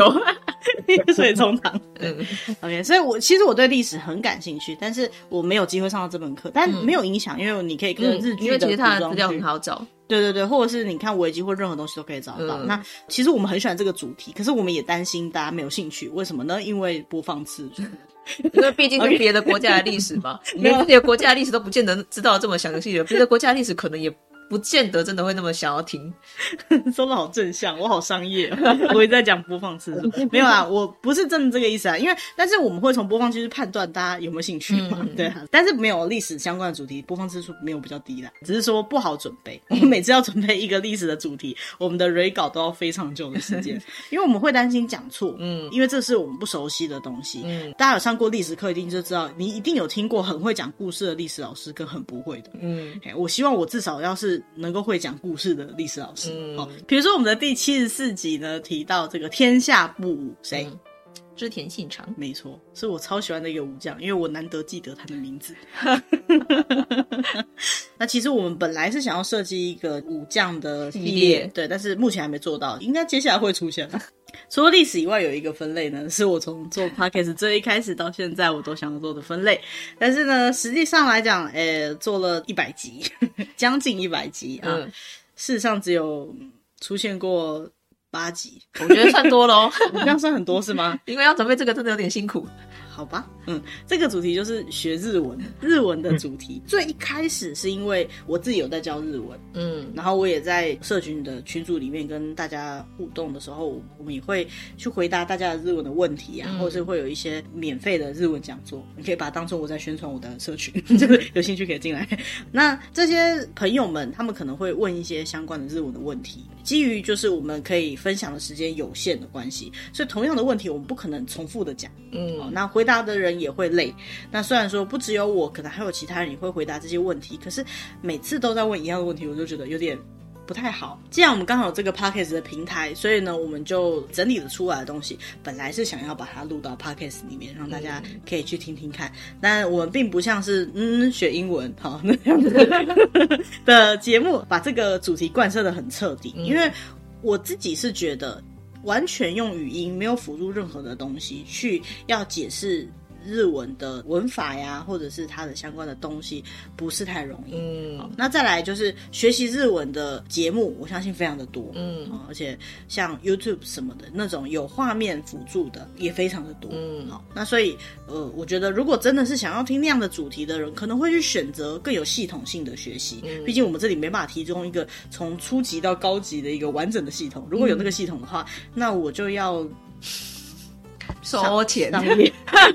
[SPEAKER 1] 所以重堂。嗯，OK，所以我其实我对历史很感兴趣，但是我没有机会上到这门课，但没有影响，因为你可以跟日剧因为其实它的资料很好找。对对对，或者是你看维基或任何东西都可以找到。嗯、那其实我们很喜欢这个主题，可是我们也担心大家没有兴趣，为什么呢？因为播放次数，
[SPEAKER 2] 因为毕竟是别的国家的历史嘛，连自己的国家的历史都不见得知道这么详细的，别的国家的历史可能也。不见得真的会那么想要听，
[SPEAKER 1] 说的好正向，我好商业，我也在讲播放次数，没有啦，我不是真的这个意思啊，因为但是我们会从播放次数判断大家有没有兴趣嘛，嗯、对啊，但是没有历史相关的主题，播放次数没有比较低啦，只是说不好准备。我们每次要准备一个历史的主题，我们的 re 稿都要非常久的时间，因为我们会担心讲错，嗯，因为这是我们不熟悉的东西，嗯，大家有上过历史课，一定就知道，你一定有听过很会讲故事的历史老师跟很不会的，嗯，我希望我至少要是。能够会讲故事的历史老师，嗯，哦，比如说我们的第七十四集呢，提到这个天下不武谁？
[SPEAKER 2] 织田信长，
[SPEAKER 1] 没错，是我超喜欢的一个武将，因为我难得记得他的名字。那其实我们本来是想要设计一个武将的系列，对，但是目前还没做到，应该接下来会出现。除了历史以外，有一个分类呢，是我从做 podcast 最一开始到现在我都想要做的分类。但是呢，实际上来讲，诶、欸，做了一百集，将近一百集啊，嗯、事实上只有出现过八集，
[SPEAKER 2] 我觉得算多喽哦。
[SPEAKER 1] 你这样算很多是吗？
[SPEAKER 2] 因为要准备这个真的有点辛苦。
[SPEAKER 1] 好吧，嗯，这个主题就是学日文，日文的主题。最一开始是因为我自己有在教日文，嗯，然后我也在社群的群组里面跟大家互动的时候，我们也会去回答大家的日文的问题啊，嗯、或者是会有一些免费的日文讲座，你可以把它当做我在宣传我的社群，就 是有兴趣可以进来。那这些朋友们，他们可能会问一些相关的日文的问题，基于就是我们可以分享的时间有限的关系，所以同样的问题我们不可能重复的讲，嗯，好，那回答。的人也会累。那虽然说不只有我，可能还有其他人也会回答这些问题。可是每次都在问一样的问题，我就觉得有点不太好。既然我们刚好有这个 podcast 的平台，所以呢，我们就整理了出来的东西。本来是想要把它录到 podcast 里面，让大家可以去听听看。但我们并不像是嗯学英文好那样子的节目，把这个主题贯彻的很彻底。因为我自己是觉得。完全用语音，没有辅助任何的东西去要解释日文的文法呀，或者是它的相关的东西，不是太容易。
[SPEAKER 2] 嗯，
[SPEAKER 1] 那再来就是学习日文的节目，我相信非常的多。嗯，而且像 YouTube 什么的那种有画面辅助的也非常的多。嗯，好，那所以呃，我觉得如果真的是想要听那样的主题的人，可能会去选择更有系统性的学习。嗯，毕竟我们这里没办法提供一个从初级到高级的一个完整的系统。如果有那个系统的话，嗯、那我就要。
[SPEAKER 2] 收钱
[SPEAKER 1] 商业，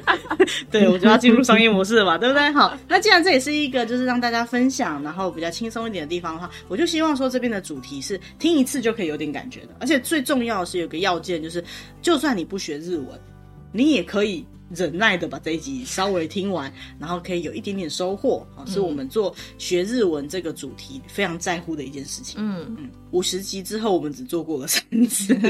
[SPEAKER 1] 对，我就要进入商业模式了嘛，对不对？好，那既然这也是一个就是让大家分享，然后比较轻松一点的地方的话，我就希望说这边的主题是听一次就可以有点感觉的，而且最重要的是有个要件，就是就算你不学日文，你也可以。忍耐的把这一集稍微听完，然后可以有一点点收获啊，是我们做学日文这个主题非常在乎的一件事情。嗯。嗯，五十集之后我们只做过了三次 这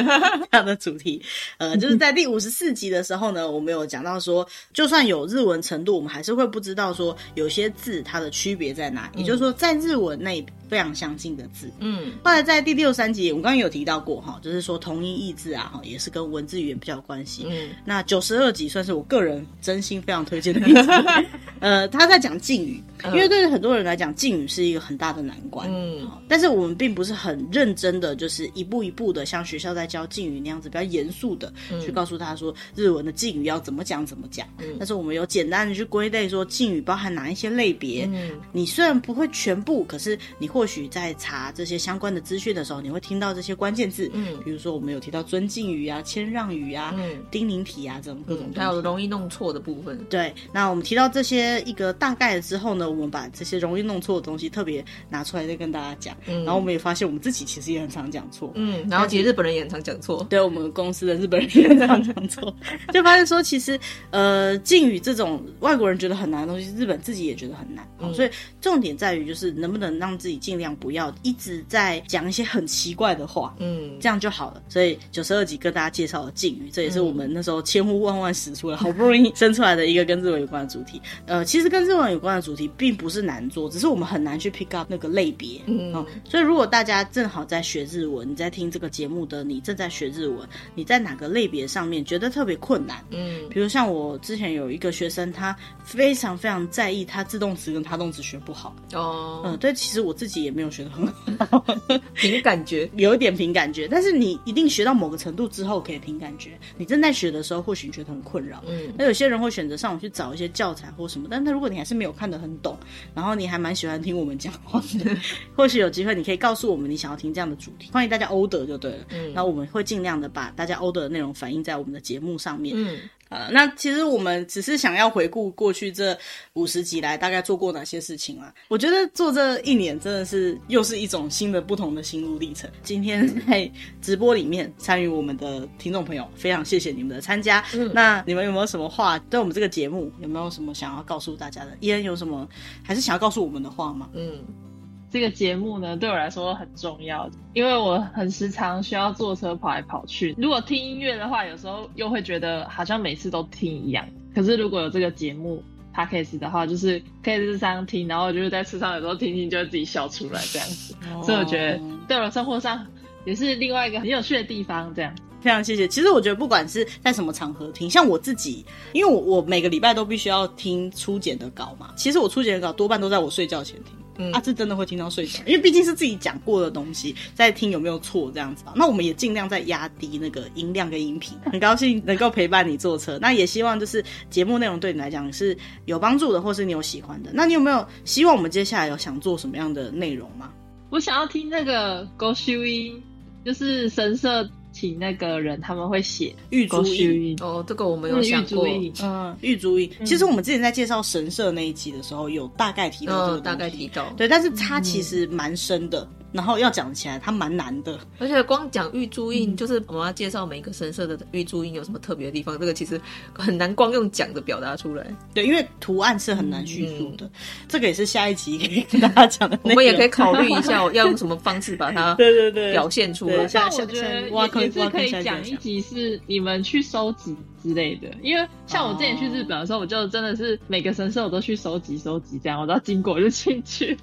[SPEAKER 1] 样的主题，呃，就是在第五十四集的时候呢，我们有讲到说，就算有日文程度，我们还是会不知道说有些字它的区别在哪，也就是说在日文内非常相近的字。嗯，后来在第六三集，我们刚刚有提到过哈，就是说同音异字啊，哈，也是跟文字语言比较有关系。嗯，那九十二集算是我。个人真心非常推荐的一集，呃，他在讲敬语，因为对于很多人来讲，敬语是一个很大的难关。嗯，但是我们并不是很认真的，就是一步一步的像学校在教敬语那样子，比较严肃的去告诉他说日文的敬语要怎么讲怎么讲。嗯，但是我们有简单的去归类说敬语包含哪一些类别。嗯，你虽然不会全部，可是你或许在查这些相关的资讯的时候，你会听到这些关键字。嗯，比如说我们有提到尊敬语啊、谦让语啊、嗯、丁宁体啊这种各种，
[SPEAKER 2] 还有容易弄错的部分，
[SPEAKER 1] 对。那我们提到这些一个大概了之后呢，我们把这些容易弄错的东西特别拿出来再跟大家讲。嗯，然后我们也发现我们自己其实也很常讲错。
[SPEAKER 2] 嗯，然后其实日本人也很常讲错。
[SPEAKER 1] 对，我们公司的日本人也很常讲错，就发现说其实呃敬语这种外国人觉得很难的东西，日本自己也觉得很难。嗯，所以重点在于就是能不能让自己尽量不要一直在讲一些很奇怪的话。嗯，这样就好了。所以九十二集跟大家介绍了敬语，这也是我们那时候千呼万唤始出来，好不容易。生出来的一个跟日文有关的主题，呃，其实跟日文有关的主题并不是难做，只是我们很难去 pick up 那个类别。嗯、哦，所以如果大家正好在学日文，你在听这个节目的你正在学日文，你在哪个类别上面觉得特别困难？嗯，比如像我之前有一个学生，他非常非常在意他自动词跟他动词学不好。哦，嗯，对，其实我自己也没有学得很好，
[SPEAKER 2] 凭感觉，
[SPEAKER 1] 有一点凭感觉，但是你一定学到某个程度之后可以凭感觉。你正在学的时候，或许你觉得很困扰。嗯，那有些人会选择上网去找一些教材或什么，但是如果你还是没有看得很懂，然后你还蛮喜欢听我们讲话的，或许有机会你可以告诉我们你想要听这样的主题，欢迎大家 order 就对了。嗯，那我们会尽量的把大家 order 的内容反映在我们的节目上面。嗯。呃，那其实我们只是想要回顾过去这五十集来大概做过哪些事情啦。我觉得做这一年真的是又是一种新的、不同的心路历程。今天在直播里面参与我们的听众朋友，非常谢谢你们的参加。嗯，那你们有没有什么话对我们这个节目有没有什么想要告诉大家的？伊恩有什么还是想要告诉我们的话吗？
[SPEAKER 3] 嗯。这个节目呢，对我来说很重要，因为我很时常需要坐车跑来跑去。如果听音乐的话，有时候又会觉得好像每次都听一样。可是如果有这个节目 Podcast 的话，就是可以在车上听，然后就是在车上有时候听听，就会自己笑出来这样子。Oh. 所以我觉得对我生活上也是另外一个很有趣的地方。这样，
[SPEAKER 1] 非常谢谢。其实我觉得不管是在什么场合听，像我自己，因为我我每个礼拜都必须要听初检的稿嘛。其实我初检的稿多半都在我睡觉前听。嗯，啊，这真的会听到睡着，因为毕竟是自己讲过的东西，在听有没有错这样子吧。那我们也尽量在压低那个音量跟音频。很高兴能够陪伴你坐车，那也希望就是节目内容对你来讲是有帮助的，或是你有喜欢的。那你有没有希望我们接下来有想做什么样的内容吗？
[SPEAKER 3] 我想要听那个御朱印，就是神社。请那个人他们会写
[SPEAKER 1] 玉竹印
[SPEAKER 2] 哦，这个我们有想过。
[SPEAKER 1] 嗯，玉竹印。其实我们之前在介绍神社那一集的时候，有大概提到这个，
[SPEAKER 2] 大概提到。
[SPEAKER 1] 对，但是它其实蛮深的。然后要讲起来，它蛮难的，
[SPEAKER 2] 而且光讲玉珠印，就是我们要介绍每个神社的玉珠印有什么特别的地方，这个其实很难光用讲的表达出来。
[SPEAKER 1] 对，因为图案是很难叙述的，这个也是下一集可以跟大家讲的。
[SPEAKER 2] 我们也可以考虑一下，要用什么方式把它 对对对表现出来。
[SPEAKER 3] 像我觉得也是可以讲一集是你们去收集之类的，因为像我之前去日本的时候，我就真的是每个神社我都去收集收集，这样我都要经过就进去。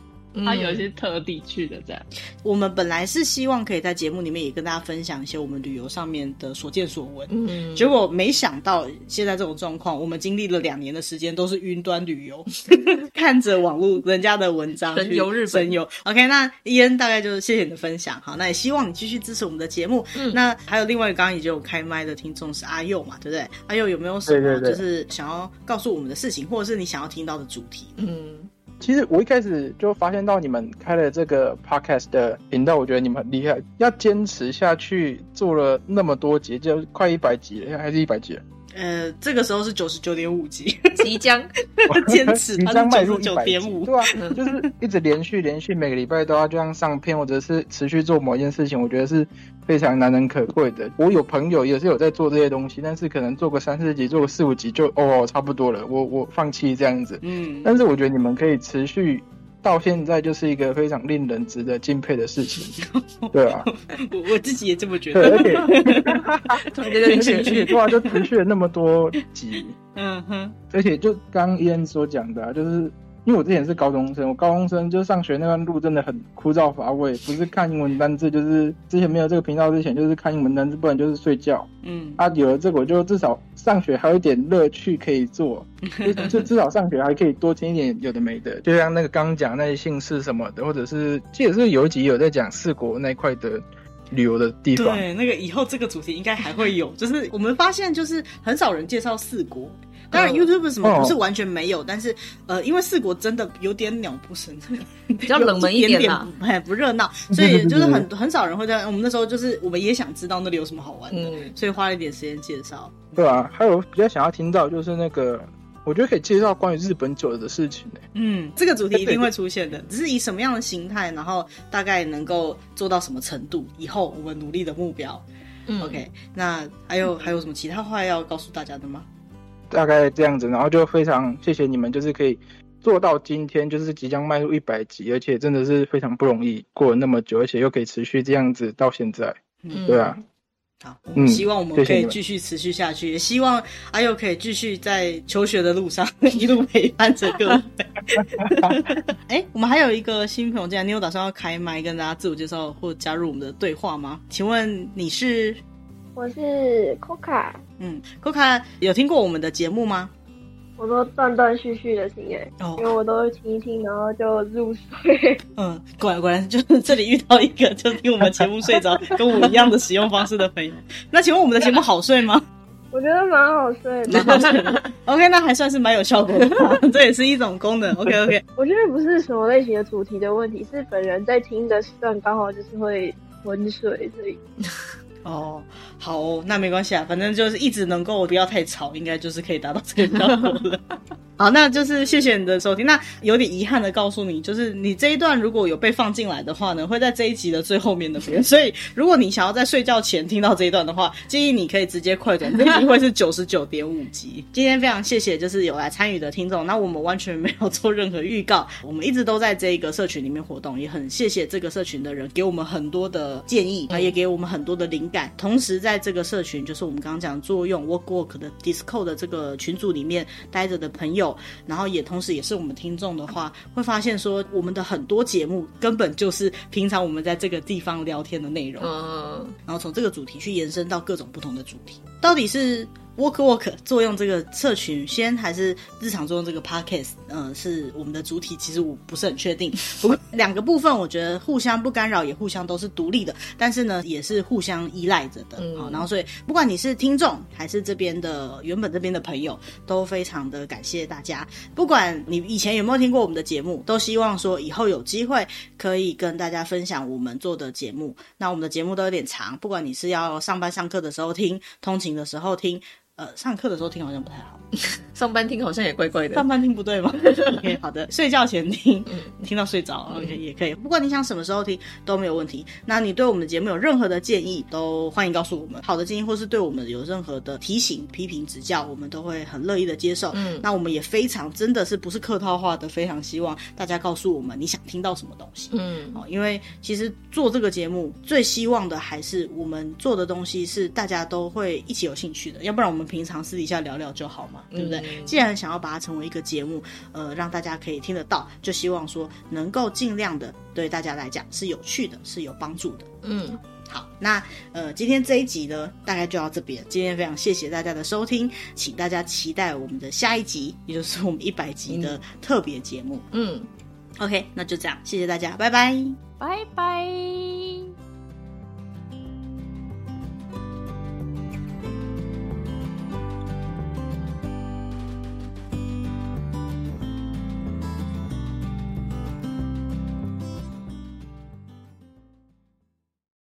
[SPEAKER 3] 他有一些特地去的这样。
[SPEAKER 1] 我们本来是希望可以在节目里面也跟大家分享一些我们旅游上面的所见所闻，嗯，结果没想到现在这种状况，我们经历了两年的时间都是云端旅游，看着网络人家的文章，
[SPEAKER 2] 神游日本，
[SPEAKER 1] 神游。OK，那伊恩大概就是谢谢你的分享，好，那也希望你继续支持我们的节目。嗯，那还有另外刚刚已经有开麦的听众是阿佑嘛，对不对？阿佑有没有什么就是想要告诉我们的事情，或者是你想要听到的主题？
[SPEAKER 4] 嗯。其实我一开始就发现到你们开了这个 podcast 的频道，我觉得你们很厉害，要坚持下去做了那么多集，就快一百集了，还是一百集了？
[SPEAKER 1] 呃，这个时候是九十九点五集，
[SPEAKER 2] 即将
[SPEAKER 1] 坚持，
[SPEAKER 4] 即将迈入九点五，对啊，就是一直连续连续每个礼拜都要这样上片，或者是持续做某一件事情，我觉得是非常难能可贵的。我有朋友也是有在做这些东西，但是可能做个三四集，做个四五集就哦差不多了，我我放弃这样子。嗯，但是我觉得你们可以持续。到现在就是一个非常令人值得敬佩的事情，对啊，
[SPEAKER 1] 我我自己也这么觉得，
[SPEAKER 4] 而且，而且的话就持续了那么多集，嗯哼，而且就刚伊恩所讲的，啊，就是。因为我之前是高中生，我高中生就上学那段路真的很枯燥乏味，不是看英文单字，就是之前没有这个频道之前，就是看英文单字，不然就是睡觉。嗯，啊，有了这个，我就至少上学还有一点乐趣可以做，就 就至少上学还可以多听一点有的没的，就像那个刚讲那些姓氏什么的，或者是记得是有一集有在讲四国那块的旅游的地方。
[SPEAKER 1] 对，那个以后这个主题应该还会有，就是我们发现就是很少人介绍四国。当然，YouTube 什么不是完全没有，哦、但是呃，因为四国真的有点鸟不生，
[SPEAKER 2] 比较冷门一点啦，
[SPEAKER 1] 哎，不热闹，所以就是很很少人会在我们那时候就是我们也想知道那里有什么好玩的，嗯、所以花了一点时间介绍。
[SPEAKER 4] 对啊，还有比较想要听到就是那个，我觉得可以介绍关于日本酒的事情呢。
[SPEAKER 1] 嗯，这个主题一定会出现的，只是以什么样的形态，然后大概能够做到什么程度，以后我们努力的目标。嗯，OK，那还有还有什么其他话要告诉大家的吗？
[SPEAKER 4] 大概这样子，然后就非常谢谢你们，就是可以做到今天，就是即将迈入一百集，而且真的是非常不容易，过了那么久，而且又可以持续这样子到现在，嗯，对啊，
[SPEAKER 1] 好，嗯，希望我们可以继续持续下去，嗯、也希望阿佑可以继续在求学的路上一路陪伴着各位。哎、欸，我们还有一个新朋友进来，你有打算要开麦跟大家自我介绍或加入我们的对话吗？请问你是？
[SPEAKER 5] 我是 Coca，
[SPEAKER 1] 嗯，Coca 有听过我们的节目吗？
[SPEAKER 5] 我都断断续续的听诶，哦，因为我都听一听，然后就入睡。
[SPEAKER 1] 嗯，果然果然，就是这里遇到一个就听我们节目睡着，跟我一样的使用方式的朋友。那请问我们的节目好睡吗？
[SPEAKER 5] 我觉得蛮好睡的，
[SPEAKER 1] 蛮好睡的。OK，那还算是蛮有效果的，这也是一种功能。OK OK，
[SPEAKER 5] 我觉得不是什么类型的主题的问题，是本人在听的时段刚好就是会昏睡，所以。
[SPEAKER 1] 哦，好哦，那没关系啊，反正就是一直能够不要太吵，应该就是可以达到这个效果了。好，那就是谢谢你的收听。那有点遗憾的告诉你，就是你这一段如果有被放进来的话呢，会在这一集的最后面的边。所以如果你想要在睡觉前听到这一段的话，建议你可以直接快转，这一集会是九十九点五集。今天非常谢谢，就是有来参与的听众。那我们完全没有做任何预告，我们一直都在这一个社群里面活动，也很谢谢这个社群的人给我们很多的建议，啊，也给我们很多的灵感。同时在这个社群，就是我们刚刚讲作用 Work Work 的 Discord 的这个群组里面待着的朋友。然后也同时也是我们听众的话，会发现说我们的很多节目根本就是平常我们在这个地方聊天的内容，嗯，然后从这个主题去延伸到各种不同的主题，到底是。Work Work 作用这个社群先还是日常作用这个 Podcast，呃，是我们的主体。其实我不是很确定。不过两个部分我觉得互相不干扰，也互相都是独立的，但是呢，也是互相依赖着的。好，然后所以不管你是听众还是这边的原本这边的朋友，都非常的感谢大家。不管你以前有没有听过我们的节目，都希望说以后有机会可以跟大家分享我们做的节目。那我们的节目都有点长，不管你是要上班上课的时候听，通勤的时候听。呃，上课的时候听好像不太好，
[SPEAKER 2] 上班听好像也怪怪的。
[SPEAKER 1] 上班听不对吗？OK，好的，睡觉前听，听到睡着，OK 也可以。不管你想什么时候听都没有问题。那你对我们的节目有任何的建议，都欢迎告诉我们。好的建议或是对我们有任何的提醒、批评、指教，我们都会很乐意的接受。嗯，那我们也非常真的是不是客套话的，非常希望大家告诉我们你想听到什么东西。嗯，哦，因为其实做这个节目最希望的还是我们做的东西是大家都会一起有兴趣的，要不然我们。平常私底下聊聊就好嘛，对不对？嗯、既然想要把它成为一个节目，呃，让大家可以听得到，就希望说能够尽量的对大家来讲是有趣的，是有帮助的。嗯，好，那呃，今天这一集呢，大概就到这边。今天非常谢谢大家的收听，请大家期待我们的下一集，也就是我们一百集的特别节目。嗯，嗯，OK，那就这样，谢谢大家，拜拜，
[SPEAKER 2] 拜拜。